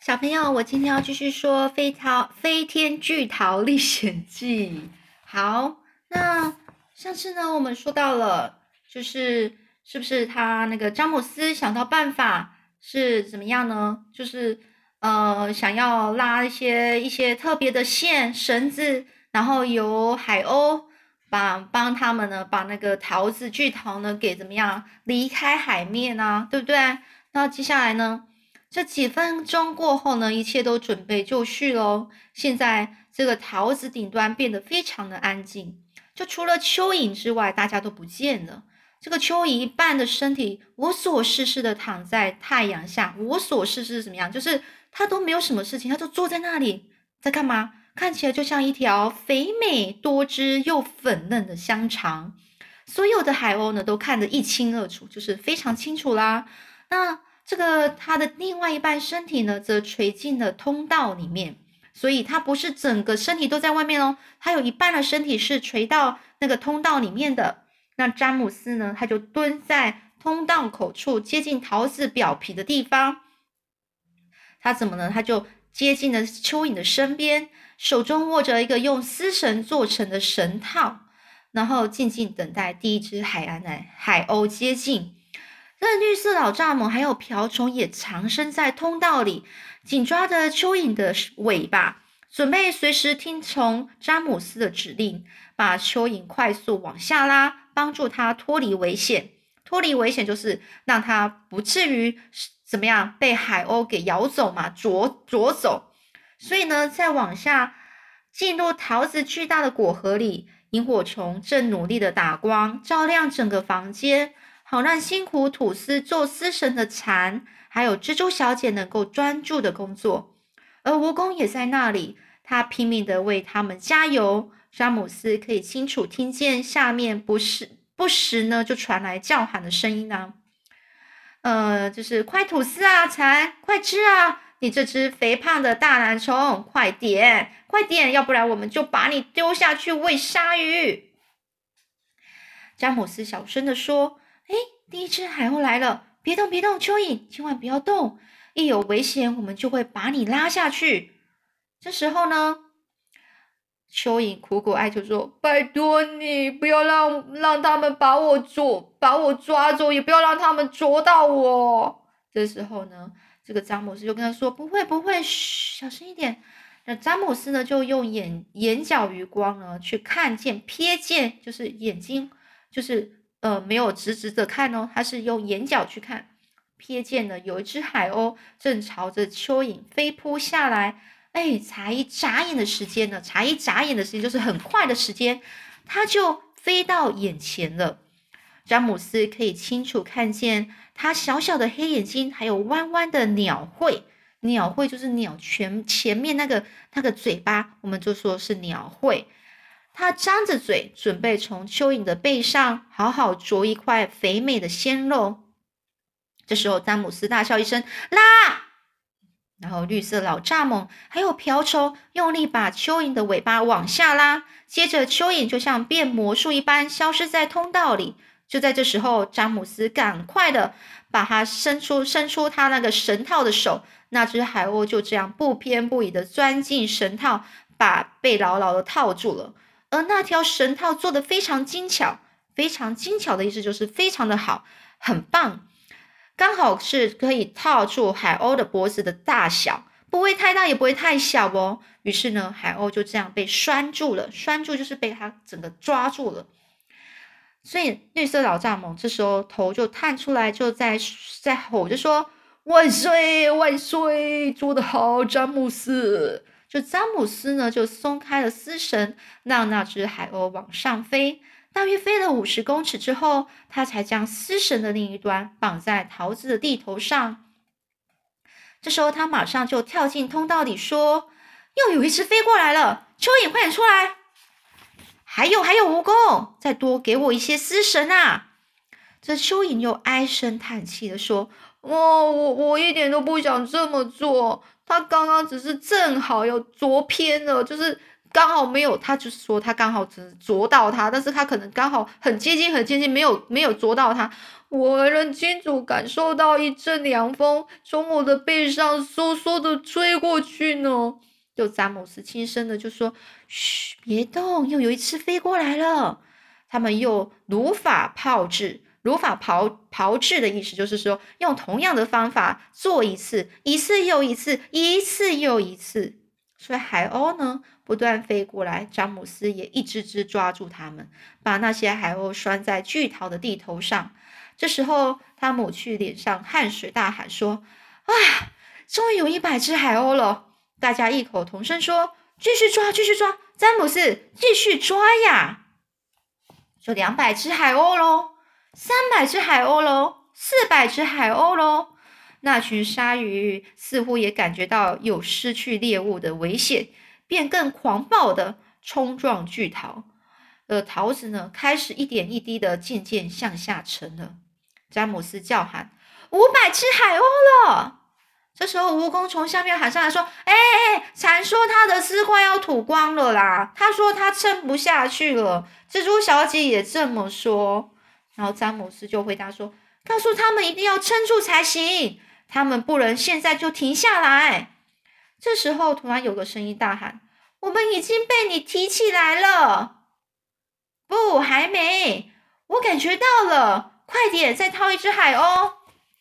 小朋友，我今天要继续说《飞逃飞天巨桃历险记》。好，那上次呢，我们说到了，就是是不是他那个詹姆斯想到办法是怎么样呢？就是呃，想要拉一些一些特别的线绳子，然后由海鸥把帮他们呢，把那个桃子巨桃呢给怎么样离开海面啊，对不对？那接下来呢？这几分钟过后呢，一切都准备就绪喽。现在这个桃子顶端变得非常的安静，就除了蚯蚓之外，大家都不见了。这个蚯蚓一半的身体无所事事的躺在太阳下，无所事事是怎么样？就是它都没有什么事情，它就坐在那里，在干嘛？看起来就像一条肥美多汁又粉嫩的香肠。所有的海鸥呢，都看得一清二楚，就是非常清楚啦。那。这个他的另外一半身体呢，则垂进了通道里面，所以它不是整个身体都在外面哦，它有一半的身体是垂到那个通道里面的。那詹姆斯呢，他就蹲在通道口处，接近桃子表皮的地方。他怎么呢？他就接近了蚯蚓的身边，手中握着一个用丝绳做成的绳套，然后静静等待第一只海岸的海鸥接近。那绿色老蚱蜢还有瓢虫也藏身在通道里，紧抓着蚯蚓的尾巴，准备随时听从詹姆斯的指令，把蚯蚓快速往下拉，帮助它脱离危险。脱离危险就是让它不至于怎么样被海鸥给咬走嘛，啄啄走。所以呢，再往下进入桃子巨大的果核里，萤火虫正努力的打光，照亮整个房间。好让辛苦吐丝做丝绳的蚕，还有蜘蛛小姐能够专注的工作，而蜈蚣也在那里，他拼命的为他们加油。詹姆斯可以清楚听见下面不时不时呢就传来叫喊的声音呢，呃，就是快吐丝啊，蚕，快吃啊！你这只肥胖的大蓝虫，快点，快点，要不然我们就把你丢下去喂鲨鱼。詹姆斯小声的说。哎，第一只海鸥来了！别动，别动，蚯蚓，千万不要动！一有危险，我们就会把你拉下去。这时候呢，蚯蚓苦苦哀求说：“拜托你，不要让让他们把我捉，把我抓走，也不要让他们捉到我。”这时候呢，这个詹姆斯就跟他说：“不会，不会，嘘，小声一点。”那詹姆斯呢，就用眼眼角余光呢，去看见、瞥见，就是眼睛，就是。呃，没有直直的看哦，他是用眼角去看，瞥见了有一只海鸥正朝着蚯蚓飞扑下来。哎，才一眨眼的时间呢，才一眨眼的时间就是很快的时间，它就飞到眼前了。詹姆斯可以清楚看见它小小的黑眼睛，还有弯弯的鸟喙。鸟喙就是鸟全前面那个那个嘴巴，我们就说是鸟喙。他张着嘴，准备从蚯蚓的背上好好啄一块肥美的鲜肉。这时候，詹姆斯大笑一声，拉！然后，绿色老蚱蜢还有瓢虫用力把蚯蚓的尾巴往下拉。接着，蚯蚓就像变魔术一般消失在通道里。就在这时候，詹姆斯赶快的把他伸出伸出他那个绳套的手，那只海鸥就这样不偏不倚的钻进绳套，把被牢牢的套住了。而那条绳套做的非常精巧，非常精巧的意思就是非常的好，很棒，刚好是可以套住海鸥的脖子的大小，不会太大也不会太小哦。于是呢，海鸥就这样被拴住了，拴住就是被它整个抓住了。所以绿色老蚱蜢这时候头就探出来，就在在吼着说：“万岁万岁，做得好，詹姆斯。”就詹姆斯呢，就松开了丝绳，让那只海鸥往上飞。大约飞了五十公尺之后，他才将丝绳的另一端绑在桃子的地头上。这时候，他马上就跳进通道里，说：“又有一只飞过来了，蚯蚓，快点出来！还有，还有蜈蚣，再多给我一些丝绳啊！”这蚯蚓又唉声叹气的说：“哦，我我一点都不想这么做。”他刚刚只是正好有捉偏了，就是刚好没有，他就是说他刚好只啄到它，但是他可能刚好很接近很接近，没有没有啄到它。我很清楚感受到一阵凉风从我的背上嗖嗖的吹过去呢。就詹姆斯轻声的就说：“嘘，别动，又有一次飞过来了。”他们又如法炮制，如法炮炮制的意思就是说，用同样的方法做一次，一次又一次，一次又一次。所以海鸥呢不断飞过来，詹姆斯也一只只抓住它们，把那些海鸥拴在巨桃的地头上。这时候，他抹去脸上汗水，大喊说：“啊，终于有一百只海鸥了！”大家异口同声说：“继续抓，继续抓！”詹姆斯继续抓呀，就两百只海鸥喽，三百只海鸥喽，四百只海鸥喽。那群鲨鱼似乎也感觉到有失去猎物的危险，便更狂暴的冲撞巨桃。而桃子呢，开始一点一滴的渐渐向下沉了。詹姆斯叫喊：“五百只海鸥了！”这时候，蜈蚣从下面喊上来说：“哎哎，蝉说它的丝快要吐光了啦！他说他撑不下去了。”蜘蛛小姐也这么说。然后詹姆斯就回答说：“告诉他们一定要撑住才行，他们不能现在就停下来。”这时候，突然有个声音大喊：“我们已经被你提起来了！”不，还没，我感觉到了。快点，再套一只海鸥！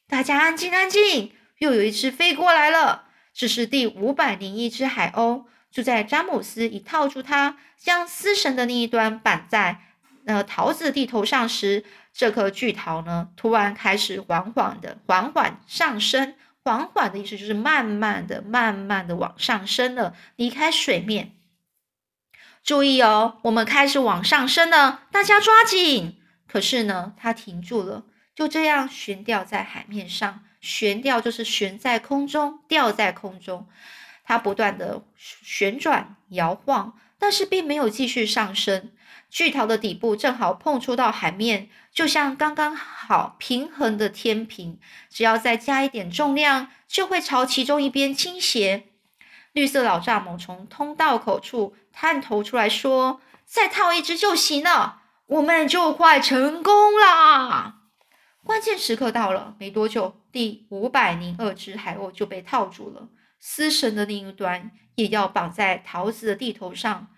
大家安静，安静！又有一只飞过来了，这是第五百零一只海鸥。就在詹姆斯一套住它，将丝绳的另一端绑在呃桃子地头上时，这颗巨桃呢，突然开始缓缓的、缓缓上升。缓缓的意思就是慢慢的、慢慢的往上升了，离开水面。注意哦，我们开始往上升了，大家抓紧！可是呢，它停住了，就这样悬吊在海面上。悬吊就是悬在空中，吊在空中。它不断的旋转摇晃，但是并没有继续上升。巨桃的底部正好碰触到海面，就像刚刚好平衡的天平。只要再加一点重量，就会朝其中一边倾斜。绿色老蚱蜢从通道口处探头出来说：“再套一只就行了。”我们就快成功啦！关键时刻到了，没多久，第五百零二只海鸥就被套住了，丝绳的另一端也要绑在桃子的地头上。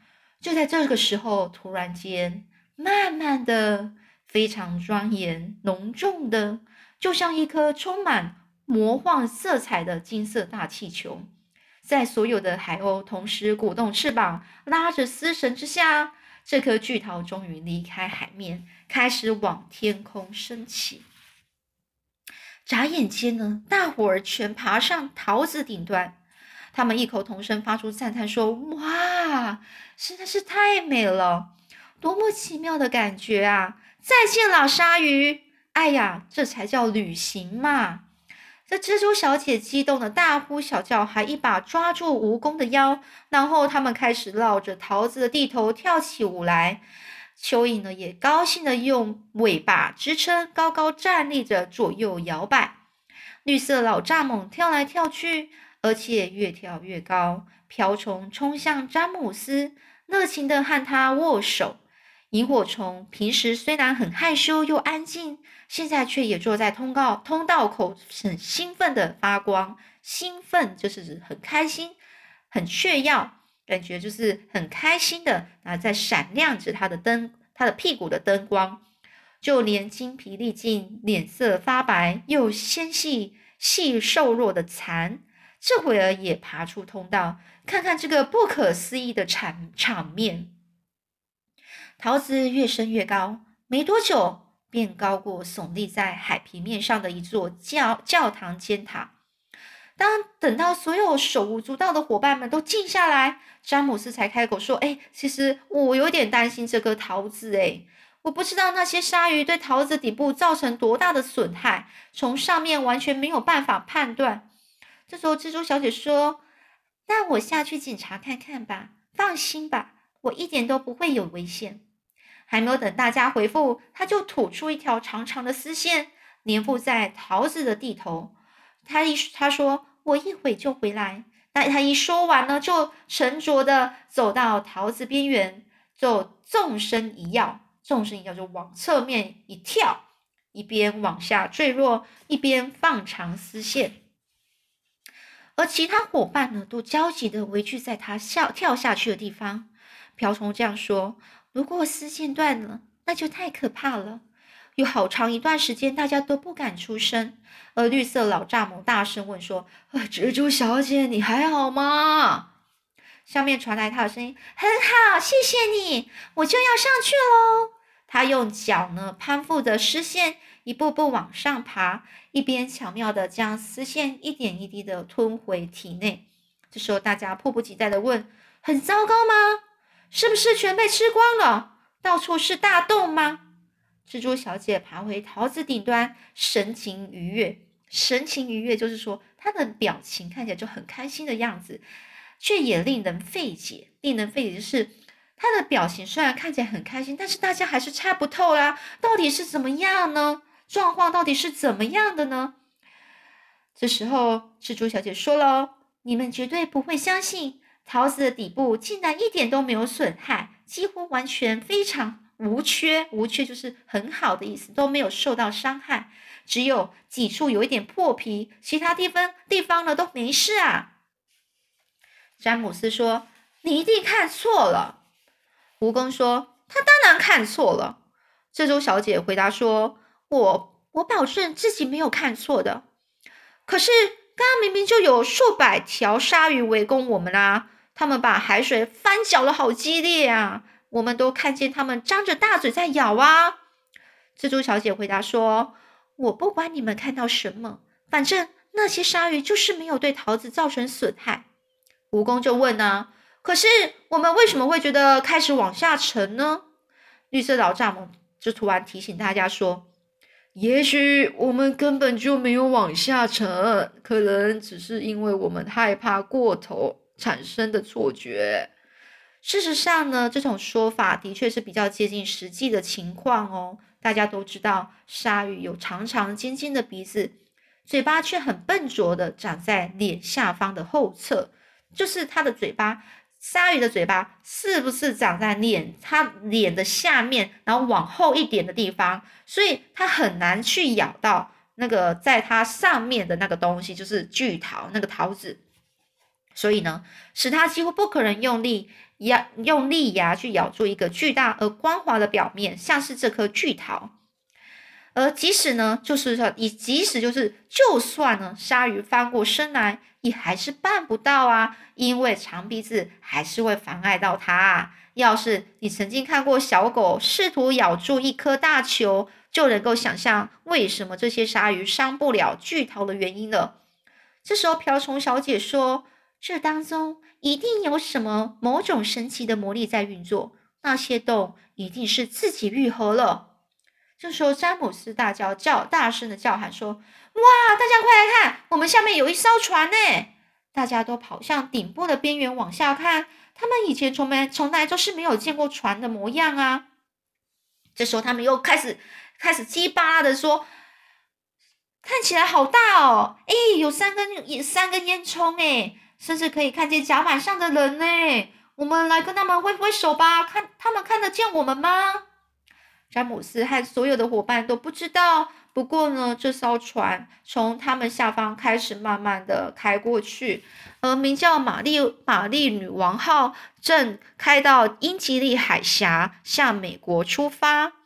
就在这个时候，突然间，慢慢的、非常庄严、隆重的，就像一颗充满魔幻色彩的金色大气球，在所有的海鸥同时鼓动翅膀、拉着丝绳之下。这颗巨桃终于离开海面，开始往天空升起。眨眼间呢，大伙儿全爬上桃子顶端，他们异口同声发出赞叹说：“哇，实在是太美了，多么奇妙的感觉啊！”再见了，鲨鱼！哎呀，这才叫旅行嘛！这蜘蛛小姐激动的大呼小叫，还一把抓住蜈蚣的腰，然后他们开始绕着桃子的地头跳起舞来。蚯蚓呢，也高兴的用尾巴支撑，高高站立着，左右摇摆。绿色老蚱蜢跳来跳去，而且越跳越高。瓢虫冲向詹姆斯，热情的和他握手。萤火虫平时虽然很害羞又安静。现在却也坐在通告通道口，很兴奋的发光。兴奋就是很开心、很炫耀，感觉就是很开心的啊，在闪亮着它的灯，它的屁股的灯光。就连精疲力尽、脸色发白又纤细细瘦弱的蚕，这会儿也爬出通道，看看这个不可思议的场场面。桃子越升越高，没多久。便高过耸立在海平面上的一座教教堂尖塔。当等到所有手舞足蹈的伙伴们都静下来，詹姆斯才开口说：“哎，其实我有点担心这颗桃子。哎，我不知道那些鲨鱼对桃子底部造成多大的损害，从上面完全没有办法判断。”这时候，蜘蛛小姐说：“那我下去检查看看吧。放心吧，我一点都不会有危险。”还没有等大家回复，他就吐出一条长长的丝线，粘附在桃子的地头。他一他说：“我一会就回来。”那他一说完呢，就沉着的走到桃子边缘，就纵身一跃，纵身一跃就往侧面一跳，一边往下坠落，一边放长丝线。而其他伙伴呢，都焦急的围聚在他下跳下去的地方。瓢虫这样说：“如果丝线断了，那就太可怕了。”有好长一段时间，大家都不敢出声。而绿色老蚱蜢大声问说：“啊，蜘蛛小姐，你还好吗？”下面传来他的声音：“很好，谢谢你，我就要上去喽。”他用脚呢攀附着丝线，一步步往上爬，一边巧妙的将丝线一点一滴的吞回体内。这时候，大家迫不及待的问：“很糟糕吗？是不是全被吃光了？到处是大洞吗？”蜘蛛小姐爬回桃子顶端，神情愉悦。神情愉悦就是说，她的表情看起来就很开心的样子，却也令人费解。令人费解的是，她的表情虽然看起来很开心，但是大家还是猜不透啦，到底是怎么样呢？状况到底是怎么样的呢？这时候，蜘蛛小姐说了：“你们绝对不会相信，桃子的底部竟然一点都没有损害，几乎完全非常。”无缺，无缺就是很好的意思，都没有受到伤害，只有几处有一点破皮，其他地方地方呢都没事啊。詹姆斯说：“你一定看错了。”蜈蚣说：“他当然看错了。”这周小姐回答说：“我我保证自己没有看错的。可是刚刚明明就有数百条鲨鱼围攻我们啊，他们把海水翻搅的好激烈啊！”我们都看见他们张着大嘴在咬啊！蜘蛛小姐回答说：“我不管你们看到什么，反正那些鲨鱼就是没有对桃子造成损害。”蜈蚣就问呢：“可是我们为什么会觉得开始往下沉呢？”绿色老蚱蜢就突然提醒大家说：“也许我们根本就没有往下沉，可能只是因为我们害怕过头产生的错觉。”事实上呢，这种说法的确是比较接近实际的情况哦。大家都知道，鲨鱼有长长尖尖的鼻子，嘴巴却很笨拙的长在脸下方的后侧，就是它的嘴巴。鲨鱼的嘴巴是不是长在脸它脸的下面，然后往后一点的地方？所以它很难去咬到那个在它上面的那个东西，就是巨桃那个桃子。所以呢，使它几乎不可能用力。牙用利牙去咬住一个巨大而光滑的表面，像是这颗巨桃。而即使呢，就是说，你即使就是，就算呢，鲨鱼翻过身来，也还是办不到啊，因为长鼻子还是会妨碍到它。啊要是你曾经看过小狗试图咬住一颗大球，就能够想象为什么这些鲨鱼伤不了巨头的原因了。这时候，瓢虫小姐说：“这当中。”一定有什么某种神奇的魔力在运作，那些洞一定是自己愈合了。这时候，詹姆斯大叫叫大声的叫喊说：“哇！大家快来看，我们下面有一艘船呢！”大家都跑向顶部的边缘往下看，他们以前从没从来都是没有见过船的模样啊。这时候，他们又开始开始叽巴的说：“看起来好大哦！哎，有三根烟三根烟囱哎。”甚至可以看见甲板上的人呢，我们来跟他们挥挥手吧，看他们看得见我们吗？詹姆斯和所有的伙伴都不知道。不过呢，这艘船从他们下方开始慢慢的开过去，而名叫玛丽玛丽女王号正开到英吉利海峡，向美国出发。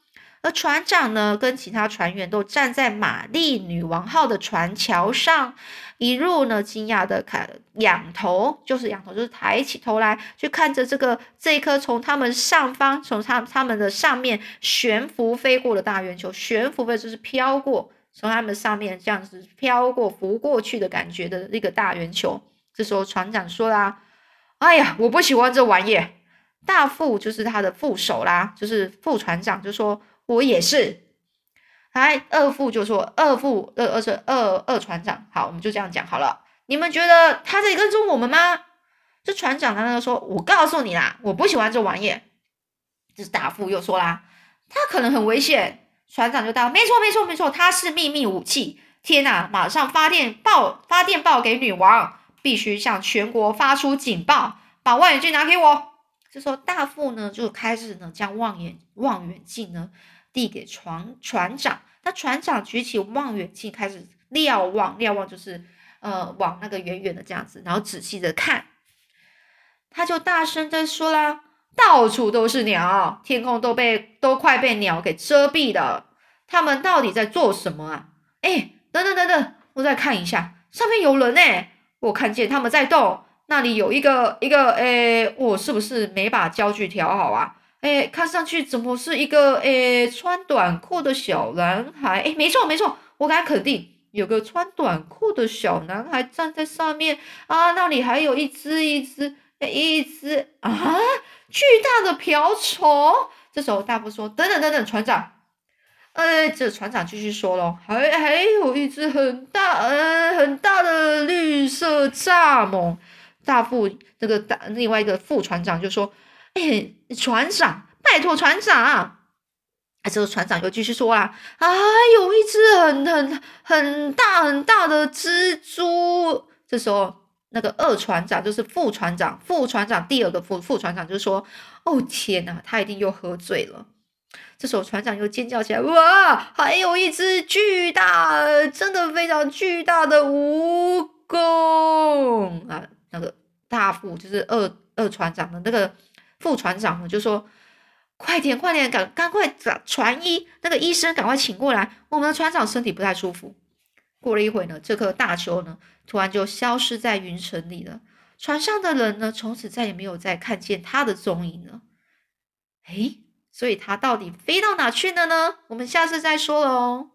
而船长呢，跟其他船员都站在玛丽女王号的船桥上，一路呢惊讶的看仰头，就是仰头，就是抬起头来去看着这个这一颗从他们上方，从他他们的上面悬浮飞过的大圆球，悬浮的就是飘过，从他们上面这样子飘过浮过去的感觉的那个大圆球。这时候船长说啦：“哎呀，我不喜欢这玩意。”大副就是他的副手啦，就是副船长就说。我也是，来二副就说二副二二是二二船长，好，我们就这样讲好了。你们觉得他在跟踪我们吗？这船长他那个说，我告诉你啦，我不喜欢这玩意。这是大副又说啦，他可能很危险。船长就答，没错没错没错，他是秘密武器。天哪，马上发电报发电报给女王，必须向全国发出警报，把望远镜拿给我。这时候大副呢就开始呢将望远望远镜呢递给船船长，那船长举起望远镜开始瞭望，瞭望就是呃往那个远远的这样子，然后仔细的看，他就大声的说啦：“到处都是鸟，天空都被都快被鸟给遮蔽了，他们到底在做什么啊？哎，等等等等，我再看一下，上面有人呢，我看见他们在动。”那里有一个一个诶，我是不是没把焦距调好啊？诶，看上去怎么是一个诶穿短裤的小男孩？诶，没错没错，我敢肯定有个穿短裤的小男孩站在上面啊！那里还有一只一只一只啊巨大的瓢虫。这时候大夫说：“等等等等，船长。”呃，这船长继续说喽，还还有一只很大呃很大的绿色蚱蜢。大副那个大另外一个副船长就说：“哎，船长，拜托船长。”哎，这个船长又继续说啊：“啊，有一只很很很大很大的蜘蛛。”这时候，那个二船长就是副船长，副船长第二个副副船长就说：“哦天哪，他一定又喝醉了。”这时候船长又尖叫起来：“哇，还有一只巨大，真的非常巨大的蜈蚣啊！”那个大副就是二二船长的那个副船长呢，就说：“快点，快点，赶赶快找船医，那个医生赶快请过来，我们的船长身体不太舒服。”过了一会呢，这颗大球呢，突然就消失在云层里了。船上的人呢，从此再也没有再看见他的踪影了。诶，所以他到底飞到哪去了呢？我们下次再说喽。